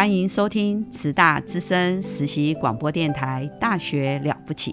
欢迎收听慈大资深实习广播电台《大学了不起》，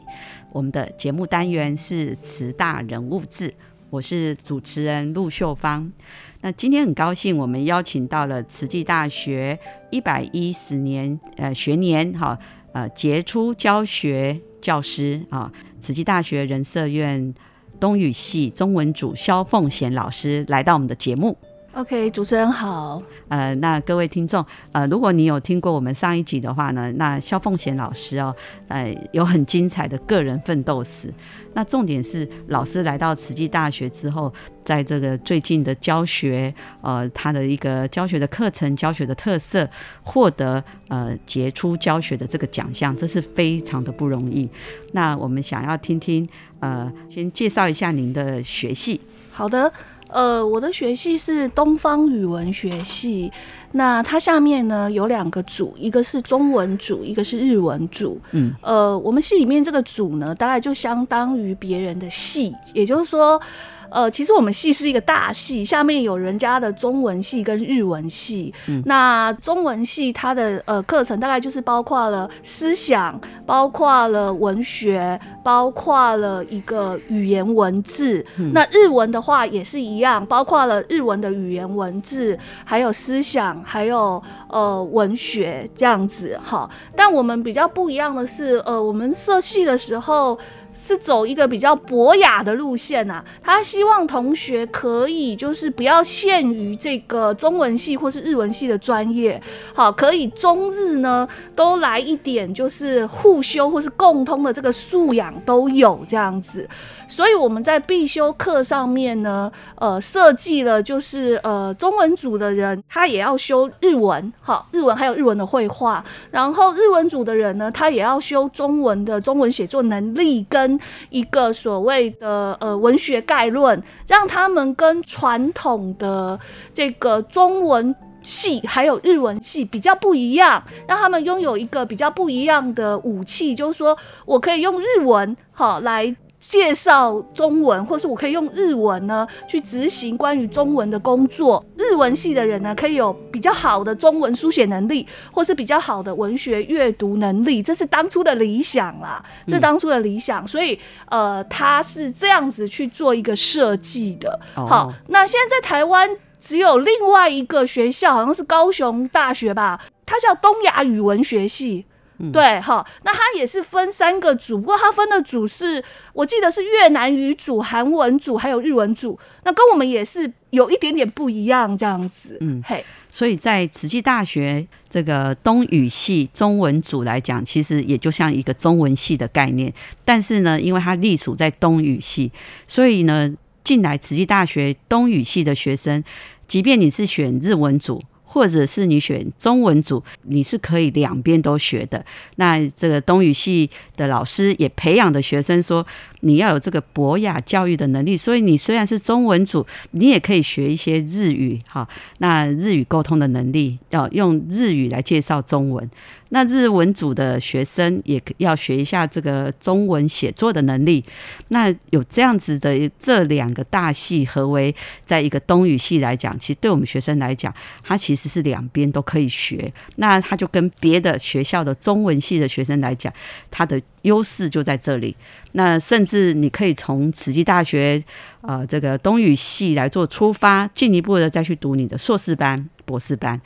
我们的节目单元是慈大人物志，我是主持人陆秀芳。那今天很高兴，我们邀请到了慈济大学一百一十年呃学年哈呃杰出教学教师啊，慈济大学人社院东语系中文组肖凤贤老师来到我们的节目。OK，主持人好。呃，那各位听众，呃，如果你有听过我们上一集的话呢，那肖凤贤老师哦，呃，有很精彩的个人奋斗史。那重点是老师来到慈济大学之后，在这个最近的教学，呃，他的一个教学的课程、教学的特色，获得呃杰出教学的这个奖项，这是非常的不容易。那我们想要听听，呃，先介绍一下您的学系。好的。呃，我的学系是东方语文学系，那它下面呢有两个组，一个是中文组，一个是日文组。嗯，呃，我们系里面这个组呢，大概就相当于别人的系，也就是说。呃，其实我们系是一个大系，下面有人家的中文系跟日文系。嗯那中文系它的呃课程大概就是包括了思想，包括了文学，包括了一个语言文字。那日文的话也是一样，包括了日文的语言文字，还有思想，还有呃文学这样子哈。但我们比较不一样的是，呃，我们设系的时候。是走一个比较博雅的路线呐，他希望同学可以就是不要限于这个中文系或是日文系的专业，好，可以中日呢都来一点，就是互修或是共通的这个素养都有这样子。所以我们在必修课上面呢，呃，设计了就是呃中文组的人他也要修日文，好，日文还有日文的绘画，然后日文组的人呢，他也要修中文的中文写作能力跟一个所谓的呃文学概论，让他们跟传统的这个中文系还有日文系比较不一样，让他们拥有一个比较不一样的武器，就是说我可以用日文好来。介绍中文，或是我可以用日文呢去执行关于中文的工作。日文系的人呢，可以有比较好的中文书写能力，或是比较好的文学阅读能力，这是当初的理想啦，这当初的理想。所以，呃，他是这样子去做一个设计的。好，那现在在台湾只有另外一个学校，好像是高雄大学吧，它叫东亚语文学系。对，哈，那它也是分三个组，不过它分的组是，我记得是越南语组、韩文组还有日文组，那跟我们也是有一点点不一样这样子。嗯，嘿，所以在慈济大学这个东语系中文组来讲，其实也就像一个中文系的概念，但是呢，因为它隶属在东语系，所以呢，进来慈济大学东语系的学生，即便你是选日文组。或者是你选中文组，你是可以两边都学的。那这个东语系的老师也培养的学生说，你要有这个博雅教育的能力。所以你虽然是中文组，你也可以学一些日语，哈。那日语沟通的能力，要用日语来介绍中文。那日文组的学生也要学一下这个中文写作的能力。那有这样子的这两个大系合为在一个东语系来讲，其实对我们学生来讲，它其实是两边都可以学。那它就跟别的学校的中文系的学生来讲，它的优势就在这里。那甚至你可以从慈济大学呃这个东语系来做出发，进一步的再去读你的硕士班、博士班。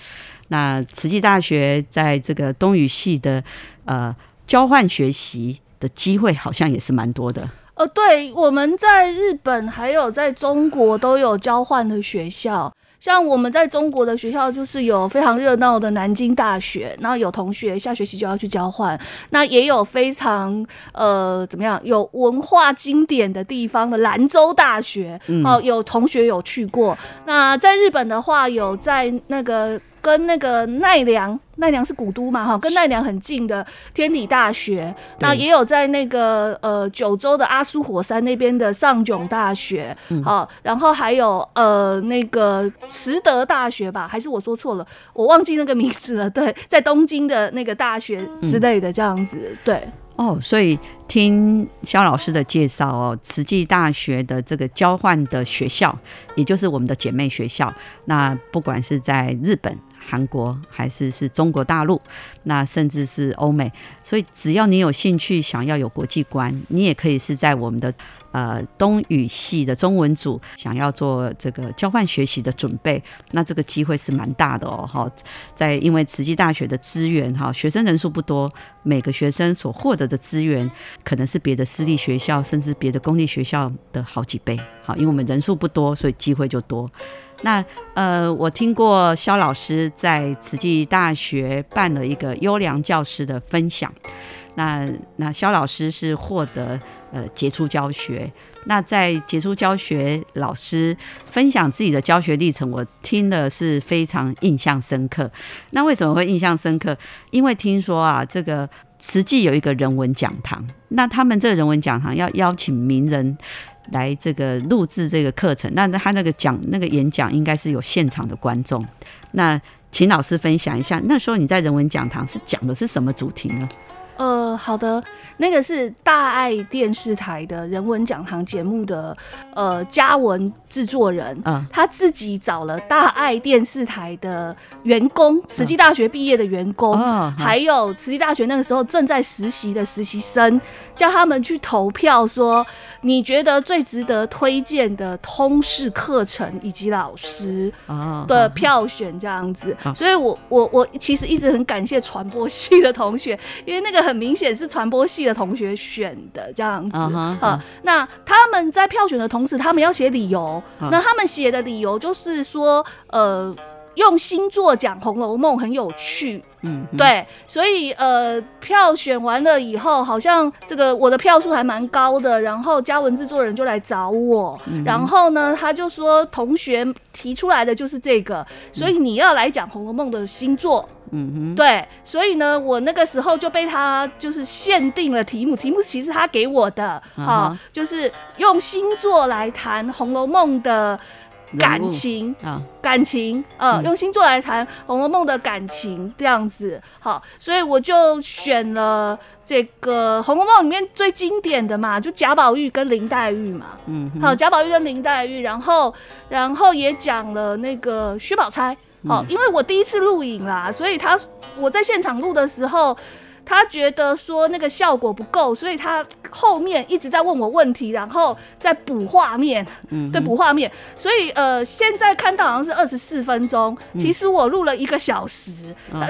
那慈济大学在这个东语系的呃交换学习的机会，好像也是蛮多的。呃，对，我们在日本还有在中国都有交换的学校。像我们在中国的学校，就是有非常热闹的南京大学，然后有同学下学期就要去交换。那也有非常呃怎么样有文化经典的地方的兰州大学，哦，有同学有去过。那在日本的话，有在那个。跟那个奈良，奈良是古都嘛，哈，跟奈良很近的天理大学，那也有在那个呃九州的阿苏火山那边的上囧大学，好，然后还有呃那个慈德大学吧，还是我说错了，我忘记那个名字了，对，在东京的那个大学之类的这样子，对。哦，所以听肖老师的介绍哦，慈济大学的这个交换的学校，也就是我们的姐妹学校，那不管是在日本。韩国还是是中国大陆，那甚至是欧美，所以只要你有兴趣，想要有国际观，你也可以是在我们的呃东语系的中文组，想要做这个交换学习的准备，那这个机会是蛮大的哦。哈，在因为慈济大学的资源哈，学生人数不多，每个学生所获得的资源可能是别的私立学校甚至别的公立学校的好几倍。好，因为我们人数不多，所以机会就多。那呃，我听过肖老师在慈济大学办了一个优良教师的分享。那那肖老师是获得呃杰出教学。那在杰出教学老师分享自己的教学历程，我听的是非常印象深刻。那为什么会印象深刻？因为听说啊，这个实际有一个人文讲堂，那他们这个人文讲堂要邀请名人。来这个录制这个课程，那他那个讲那个演讲应该是有现场的观众。那请老师分享一下，那时候你在人文讲堂是讲的是什么主题呢？呃，好的，那个是大爱电视台的人文讲堂节目的呃嘉文制作人，嗯，他自己找了大爱电视台的员工，慈济大学毕业的员工，还有慈济大学那个时候正在实习的实习生，叫他们去投票，说你觉得最值得推荐的通识课程以及老师的票选这样子。所以我我我其实一直很感谢传播系的同学，因为那个很。很明显是传播系的同学选的这样子啊。那他们在票选的同时，他们要写理由。那他们写的理由就是说，呃，用星座讲《红楼梦》很有趣。嗯，对，所以呃，票选完了以后，好像这个我的票数还蛮高的，然后嘉文制作人就来找我，然后呢，他就说同学提出来的就是这个，所以你要来讲《红楼梦》的星座，嗯哼，对，所以呢，我那个时候就被他就是限定了题目，题目其实他给我的，好，就是用星座来谈《红楼梦》的。感情啊，感情，呃，用星座来谈《红楼梦》的感情这样子，好，所以我就选了这个《红楼梦》里面最经典的嘛，就贾宝玉跟林黛玉嘛，嗯，好，贾宝玉跟林黛玉，然后，然后也讲了那个薛宝钗，好，因为我第一次录影啦，所以他我在现场录的时候。他觉得说那个效果不够，所以他后面一直在问我问题，然后再补画面，嗯，对，补画面。所以呃，现在看到好像是二十四分钟，其实我录了一个小时，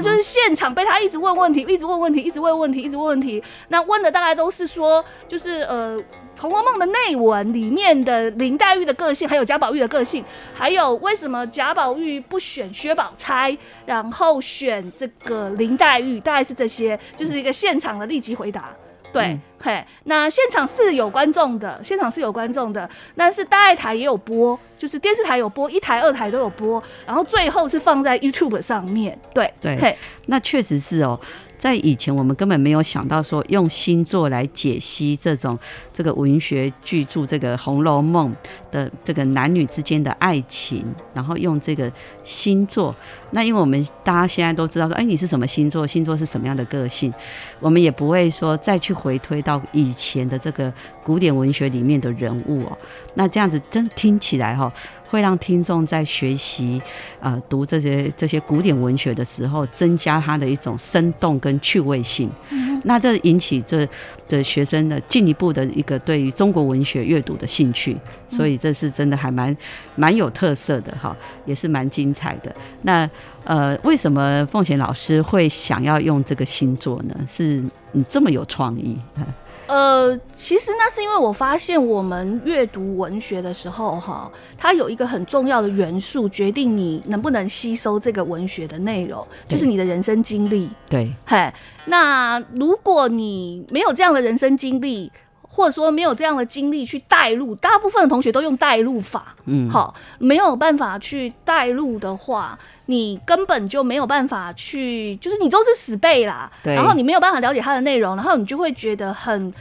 就是现场被他一直问问题，一直问问题，一直问问题，一直问问题。那问的大概都是说，就是呃。《红楼梦》的内文里面的林黛玉的个性，还有贾宝玉的个性，还有为什么贾宝玉不选薛宝钗，然后选这个林黛玉，大概是这些，就是一个现场的立即回答。对，嘿，那现场是有观众的，现场是有观众的，但是大爱台也有播，就是电视台有播，一台、二台都有播，然后最后是放在 YouTube 上面。对对，嘿那确实是哦。在以前，我们根本没有想到说用星座来解析这种这个文学巨著，这个《红楼梦》的这个男女之间的爱情，然后用这个星座。那因为我们大家现在都知道说，哎，你是什么星座？星座是什么样的个性？我们也不会说再去回推到以前的这个古典文学里面的人物哦。那这样子真听起来哈。会让听众在学习，呃，读这些这些古典文学的时候，增加他的一种生动跟趣味性。那这引起这的学生的进一步的一个对于中国文学阅读的兴趣，所以这是真的还蛮蛮有特色的哈，也是蛮精彩的。那呃，为什么凤贤老师会想要用这个星座呢？是你这么有创意？呃，其实那是因为我发现我们阅读文学的时候，哈，它有一个很重要的元素，决定你能不能吸收这个文学的内容，就是你的人生经历。对，嘿，那如果你没有这样的人生经历，或者说没有这样的经历去带入，大部分的同学都用带入法，嗯，好，没有办法去带入的话。你根本就没有办法去，就是你都是死背啦，然后你没有办法了解它的内容，然后你就会觉得很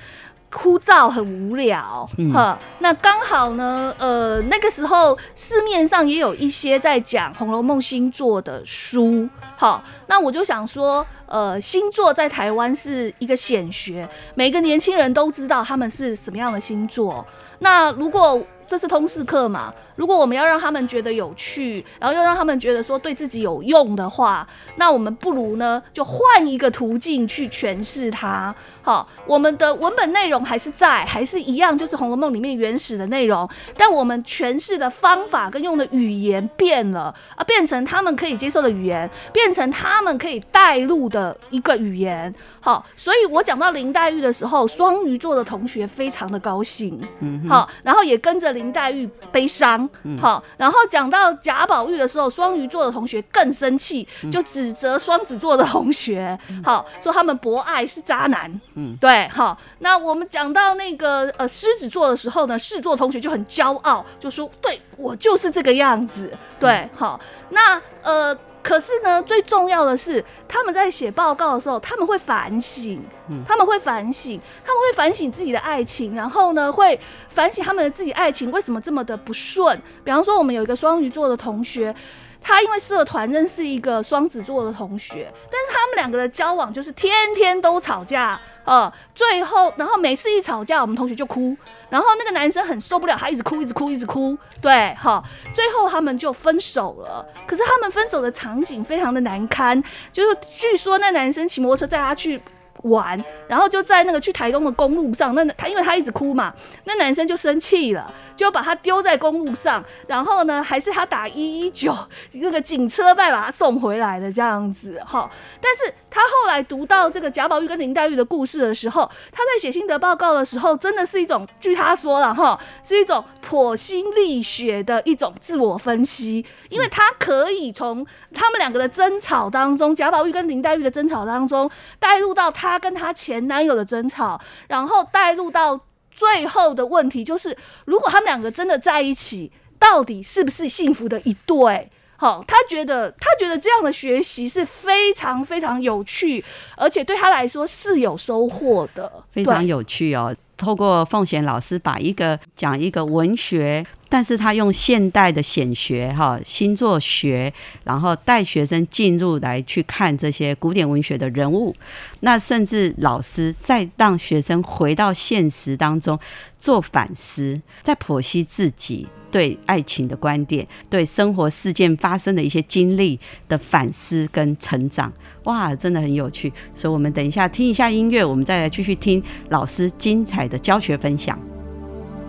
枯燥、很无聊。哈，那刚好呢，呃，那个时候市面上也有一些在讲《红楼梦》星座的书，好，那我就想说，呃，星座在台湾是一个显学，每个年轻人都知道他们是什么样的星座。那如果这是通识课嘛？如果我们要让他们觉得有趣，然后又让他们觉得说对自己有用的话，那我们不如呢就换一个途径去诠释它。好，我们的文本内容还是在，还是一样，就是《红楼梦》里面原始的内容，但我们诠释的方法跟用的语言变了啊，变成他们可以接受的语言，变成他们可以带入的一个语言。好，所以我讲到林黛玉的时候，双鱼座的同学非常的高兴，嗯，好，然后也跟着林黛玉悲伤。好，然后讲到贾宝玉的时候，双鱼座的同学更生气，就指责双子座的同学，好说他们博爱是渣男。嗯，对，好。那我们讲到那个呃狮子座的时候呢，狮子座同学就很骄傲，就说对我就是这个样子。对，好。那呃。可是呢，最重要的是，他们在写报告的时候，他们会反省，他们会反省，他们会反省自己的爱情，然后呢，会反省他们的自己爱情为什么这么的不顺。比方说，我们有一个双鱼座的同学。他因为社团认识一个双子座的同学，但是他们两个的交往就是天天都吵架啊，最后然后每次一吵架，我们同学就哭，然后那个男生很受不了，他一直哭，一直哭，一直哭，对，好，最后他们就分手了。可是他们分手的场景非常的难堪，就是据说那男生骑摩托车载他去。玩，然后就在那个去台东的公路上，那他因为他一直哭嘛，那男生就生气了，就把他丢在公路上，然后呢，还是他打一一九那个警车再把他送回来的这样子哈。但是他后来读到这个贾宝玉跟林黛玉的故事的时候，他在写心得报告的时候，真的是一种，据他说了哈，是一种剖心沥血的一种自我分析，因为他可以从他们两个的争吵当中，贾宝玉跟林黛玉的争吵当中带入到他。她跟她前男友的争吵，然后带入到最后的问题，就是如果他们两个真的在一起，到底是不是幸福的一对？好，他觉得他觉得这样的学习是非常非常有趣，而且对他来说是有收获的，非常有趣哦。透过凤贤老师把一个讲一个文学。但是他用现代的显学哈星座学，然后带学生进入来去看这些古典文学的人物，那甚至老师再让学生回到现实当中做反思，在剖析自己对爱情的观点，对生活事件发生的一些经历的反思跟成长，哇，真的很有趣。所以，我们等一下听一下音乐，我们再来继续听老师精彩的教学分享。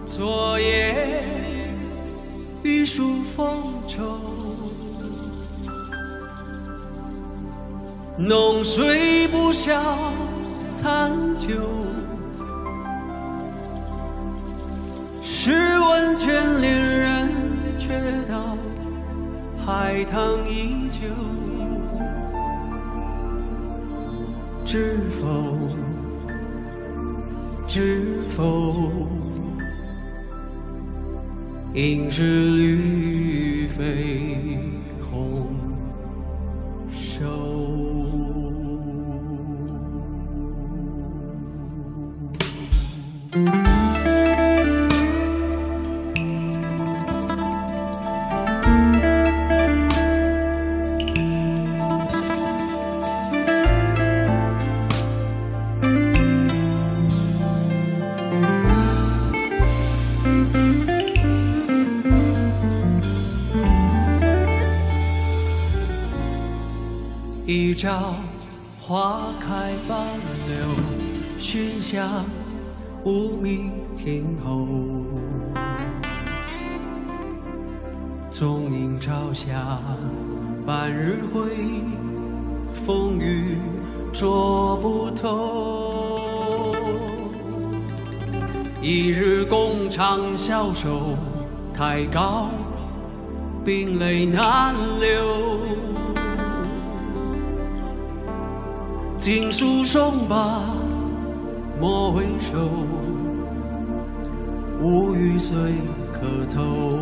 昨夜。玉树风骤，浓睡不消残酒。试问卷帘人，却道海棠依旧。知否？知否？应是绿肥一朝花开半柳，寻香无觅天后。纵饮朝霞半日晖，风雨捉不透。一日共长消瘦，太高冰泪难流。锦书送罢莫回首，无语虽可偷。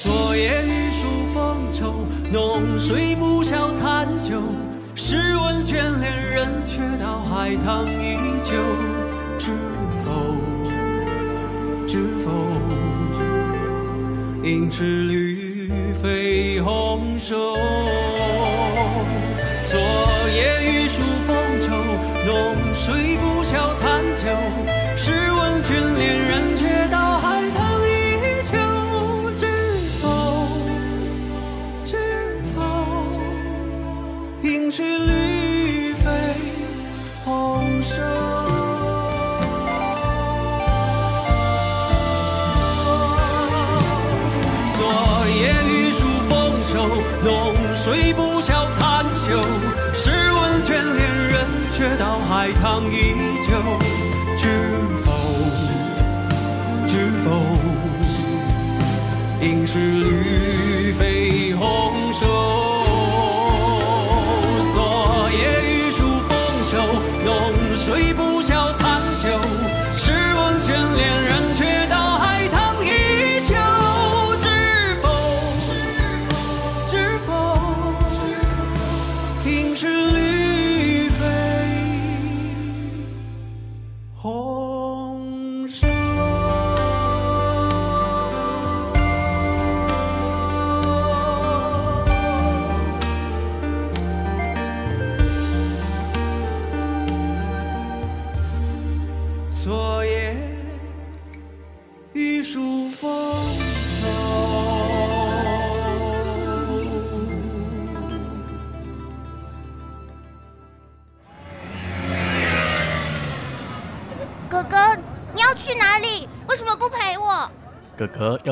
昨夜雨疏风骤，浓睡不消残酒。试问卷帘人，却道海棠依旧。知否？知否？应是绿肥红瘦。昨夜雨疏风骤，浓睡不消残长依旧。知否？知否？应是绿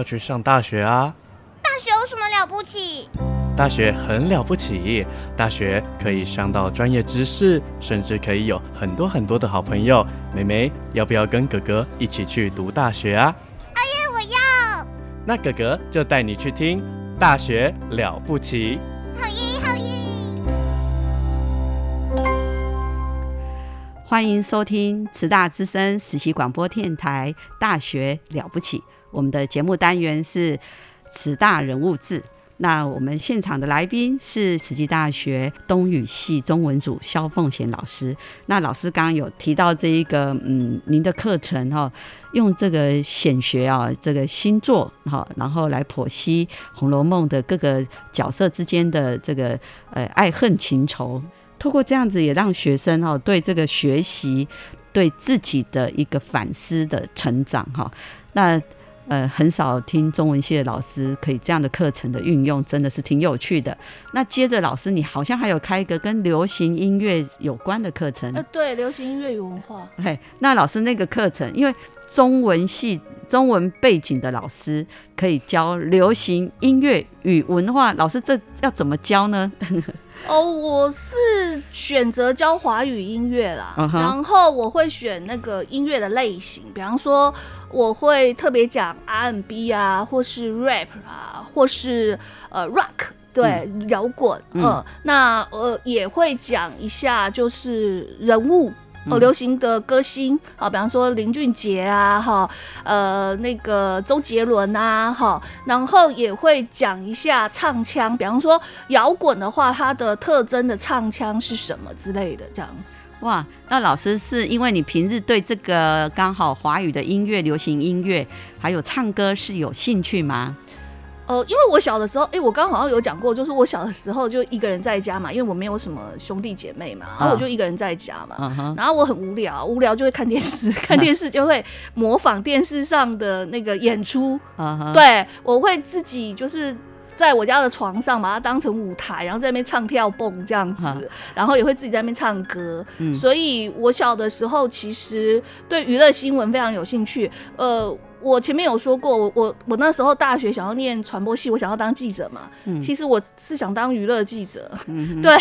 要去上大学啊！大学有什么了不起？大学很了不起，大学可以上到专业知识，甚至可以有很多很多的好朋友。妹妹，要不要跟哥哥一起去读大学啊？哎呀，我要！那哥哥就带你去听《大学了不起》。好耶，好耶！欢迎收听慈大之声实习广播电台《大学了不起》，我们的节目单元是慈大人物志。那我们现场的来宾是慈济大学东语系中文组肖凤贤老师。那老师刚刚有提到这一个，嗯，您的课程哈、用这个显学啊，这个星座哈，然后来剖析《红楼梦》的各个角色之间的这个呃爱恨情仇。透过这样子，也让学生哈对这个学习、对自己的一个反思的成长哈。那呃，很少听中文系的老师可以这样的课程的运用，真的是挺有趣的。那接着，老师你好像还有开一个跟流行音乐有关的课程，呃，对，流行音乐与文化。嘿，那老师那个课程，因为中文系中文背景的老师可以教流行音乐与文化，老师这要怎么教呢？哦，我是选择教华语音乐啦然后我会选那个音乐的类型，比方说我会特别讲 R&B 啊，或是 rap 啊，或是呃 rock 对，摇滚，嗯，那呃也会讲一下就是人物。哦，流行的歌星啊，比方说林俊杰啊，哈，呃，那个周杰伦啊，哈，然后也会讲一下唱腔，比方说摇滚的话，它的特征的唱腔是什么之类的，这样子。哇，那老师是因为你平日对这个刚好华语的音乐、流行音乐还有唱歌是有兴趣吗？呃，因为我小的时候，哎，我刚好像有讲过，就是我小的时候就一个人在家嘛，因为我没有什么兄弟姐妹嘛，然后我就一个人在家嘛，然后我很无聊，无聊就会看电视，看电视就会模仿电视上的那个演出，对，我会自己就是在我家的床上把它当成舞台，然后在那边唱跳蹦这样子，然后也会自己在那边唱歌，所以我小的时候其实对娱乐新闻非常有兴趣，呃。我前面有说过，我我我那时候大学想要念传播系，我想要当记者嘛。嗯，其实我是想当娱乐记者。嗯，对，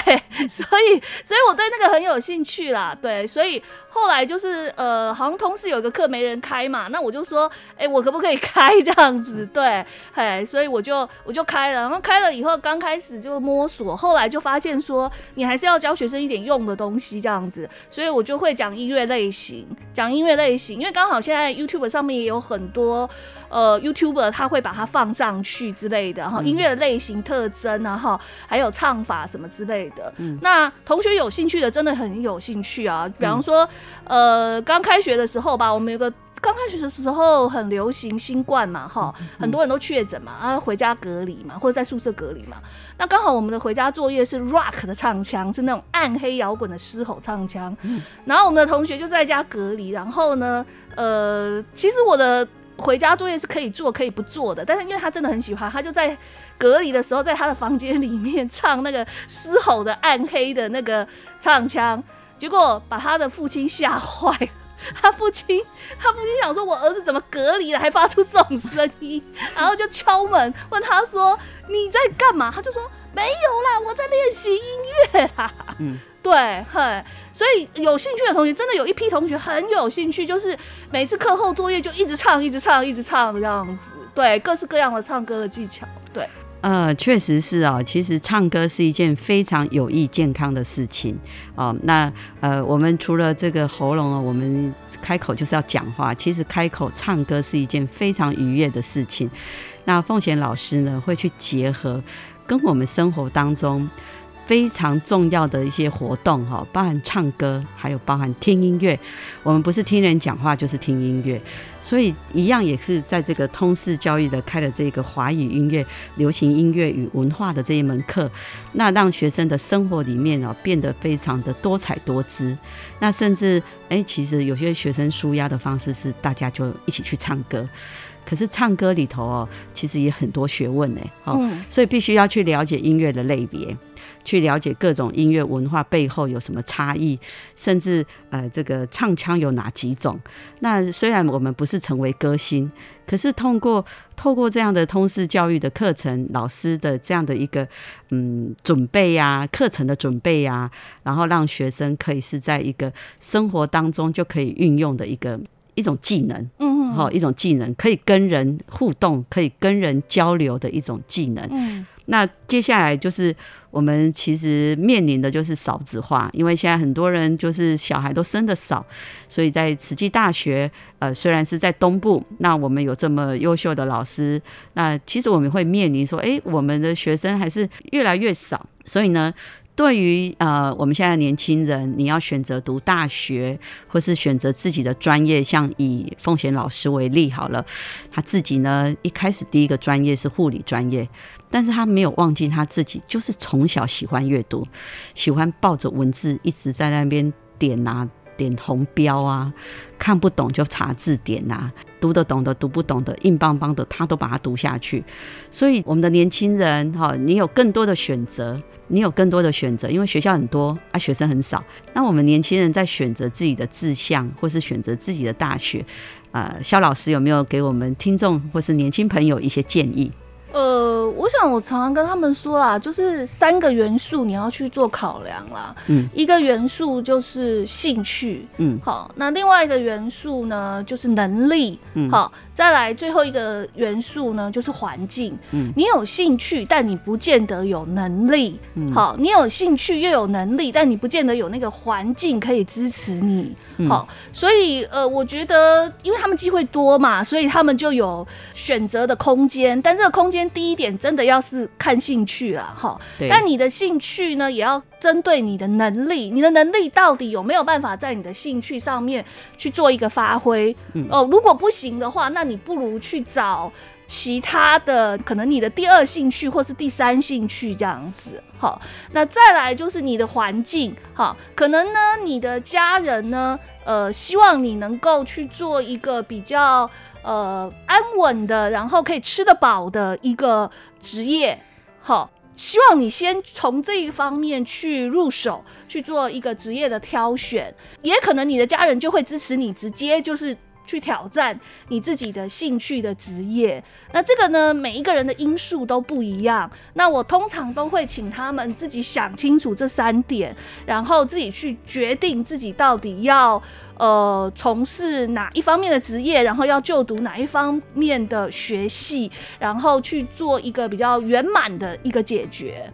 所以所以我对那个很有兴趣啦。对，所以后来就是呃，好像同时有一个课没人开嘛，那我就说，哎，我可不可以开 这样子？对，嘿，所以我就我就开了，然后开了以后，刚开始就摸索，后来就发现说，你还是要教学生一点用的东西这样子，所以我就会讲音乐类型，讲音乐类型，因为刚好现在 YouTube 上面也有很。多呃，YouTuber 他会把它放上去之类的，哈，音乐的类型特征啊，哈，还有唱法什么之类的。那同学有兴趣的，真的很有兴趣啊。比方说，呃，刚开学的时候吧，我们有个刚开学的时候很流行新冠嘛，哈，很多人都确诊嘛，啊，回家隔离嘛，或者在宿舍隔离嘛。那刚好我们的回家作业是 Rock 的唱腔，是那种暗黑摇滚的嘶吼唱腔。然后我们的同学就在家隔离，然后呢，呃，其实我的。回家作业是可以做可以不做的，但是因为他真的很喜欢，他就在隔离的时候，在他的房间里面唱那个嘶吼的暗黑的那个唱腔，结果把他的父亲吓坏了。他父亲，他父亲想说：“我儿子怎么隔离了，还发出这种声音？”然后就敲门问他说：“你在干嘛？”他就说：“没有啦，我在练习音乐啦。”嗯。对，嘿，所以有兴趣的同学，真的有一批同学很有兴趣，就是每次课后作业就一直唱，一直唱，一直唱这样子。对，各式各样的唱歌的技巧。对，呃，确实是哦，其实唱歌是一件非常有益健康的事情哦。那呃，我们除了这个喉咙啊，我们开口就是要讲话，其实开口唱歌是一件非常愉悦的事情。那凤贤老师呢，会去结合跟我们生活当中。非常重要的一些活动哈，包含唱歌，还有包含听音乐。我们不是听人讲话，就是听音乐，所以一样也是在这个通识教育的开了这个华语音乐、流行音乐与文化的这一门课，那让学生的生活里面哦变得非常的多彩多姿。那甚至哎，其实有些学生舒压的方式是大家就一起去唱歌。可是唱歌里头哦，其实也很多学问呢，哦，所以必须要去了解音乐的类别。去了解各种音乐文化背后有什么差异，甚至呃，这个唱腔有哪几种？那虽然我们不是成为歌星，可是通过透过这样的通识教育的课程，老师的这样的一个嗯准备呀，课程的准备呀，然后让学生可以是在一个生活当中就可以运用的一个一种技能，嗯，好，一种技能可以跟人互动，可以跟人交流的一种技能。嗯，那接下来就是。我们其实面临的就是少子化，因为现在很多人就是小孩都生的少，所以在慈济大学，呃，虽然是在东部，那我们有这么优秀的老师，那其实我们会面临说，哎，我们的学生还是越来越少，所以呢。对于呃，我们现在年轻人，你要选择读大学，或是选择自己的专业，像以凤贤老师为例好了，他自己呢一开始第一个专业是护理专业，但是他没有忘记他自己就是从小喜欢阅读，喜欢抱着文字一直在那边点啊点红标啊，看不懂就查字典啊，读得懂的读不懂的硬邦邦的他都把它读下去，所以我们的年轻人哈，你有更多的选择。你有更多的选择，因为学校很多啊，学生很少。那我们年轻人在选择自己的志向，或是选择自己的大学，呃，肖老师有没有给我们听众或是年轻朋友一些建议？呃，我想我常常跟他们说啦，就是三个元素你要去做考量啦。嗯，一个元素就是兴趣，嗯，好，那另外一个元素呢就是能力，嗯，好。再来最后一个元素呢，就是环境。嗯，你有兴趣，但你不见得有能力。嗯，好，你有兴趣又有能力，但你不见得有那个环境可以支持你。好，所以呃，我觉得，因为他们机会多嘛，所以他们就有选择的空间。但这个空间，第一点真的要是看兴趣了，哈。但你的兴趣呢，也要针对你的能力，你的能力到底有没有办法在你的兴趣上面去做一个发挥？哦，如果不行的话，那你不如去找。其他的可能你的第二兴趣或是第三兴趣这样子，好，那再来就是你的环境，好，可能呢你的家人呢，呃，希望你能够去做一个比较呃安稳的，然后可以吃得饱的一个职业，好，希望你先从这一方面去入手去做一个职业的挑选，也可能你的家人就会支持你，直接就是。去挑战你自己的兴趣的职业，那这个呢，每一个人的因素都不一样。那我通常都会请他们自己想清楚这三点，然后自己去决定自己到底要呃从事哪一方面的职业，然后要就读哪一方面的学系，然后去做一个比较圆满的一个解决。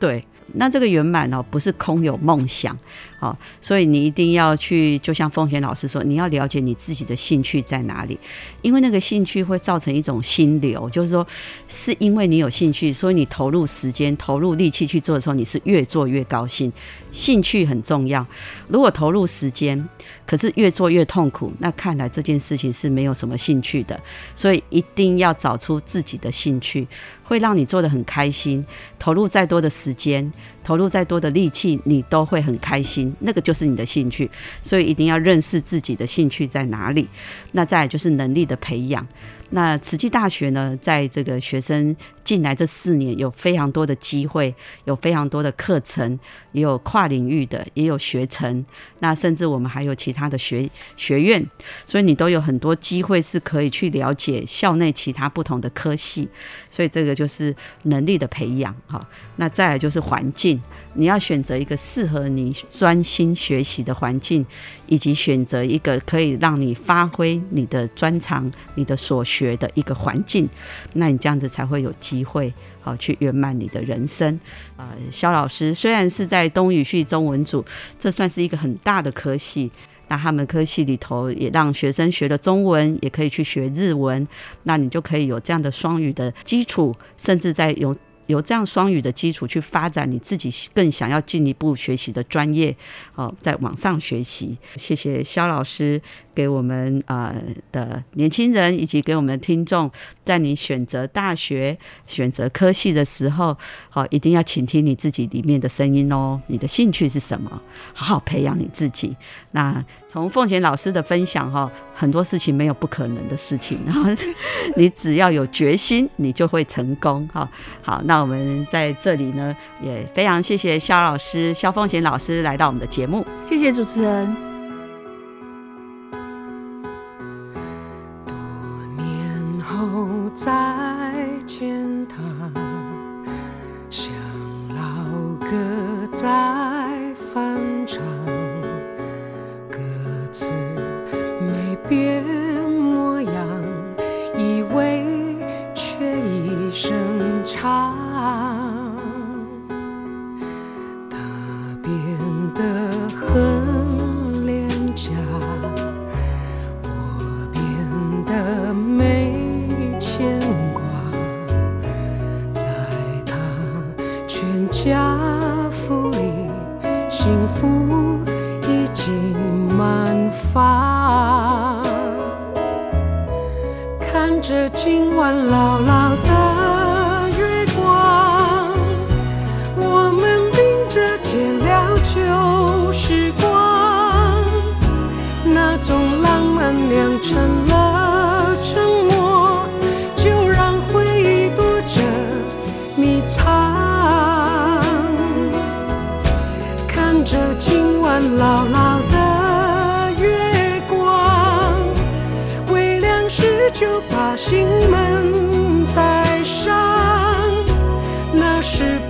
对。那这个圆满哦，不是空有梦想，好，所以你一定要去，就像凤贤老师说，你要了解你自己的兴趣在哪里，因为那个兴趣会造成一种心流，就是说，是因为你有兴趣，所以你投入时间、投入力气去做的时候，你是越做越高兴。兴趣很重要，如果投入时间，可是越做越痛苦，那看来这件事情是没有什么兴趣的。所以一定要找出自己的兴趣，会让你做的很开心。投入再多的时间。投入再多的力气，你都会很开心，那个就是你的兴趣。所以一定要认识自己的兴趣在哪里。那再就是能力的培养。那慈济大学呢，在这个学生进来这四年，有非常多的机会，有非常多的课程，也有跨领域的，也有学程。那甚至我们还有其他的学学院，所以你都有很多机会是可以去了解校内其他不同的科系。所以这个就是能力的培养哈。那再来就是环境，你要选择一个适合你专心学习的环境，以及选择一个可以让你发挥你的专长、你的所学。学的一个环境，那你这样子才会有机会好去圆满你的人生。呃，肖老师虽然是在东语系中文组，这算是一个很大的科系，那他们科系里头也让学生学了中文，也可以去学日文，那你就可以有这样的双语的基础，甚至在有。有这样双语的基础去发展你自己更想要进一步学习的专业，哦，在网上学习。谢谢肖老师给我们呃的年轻人以及给我们的听众，在你选择大学、选择科系的时候，好，一定要倾听你自己里面的声音哦。你的兴趣是什么？好好培养你自己。那从凤贤老师的分享哈，很多事情没有不可能的事情，然后 你只要有决心，你就会成功哈。好，那那我们在这里呢，也非常谢谢肖老师、肖凤贤老师来到我们的节目，谢谢主持人。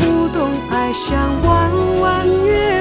不懂爱像弯弯月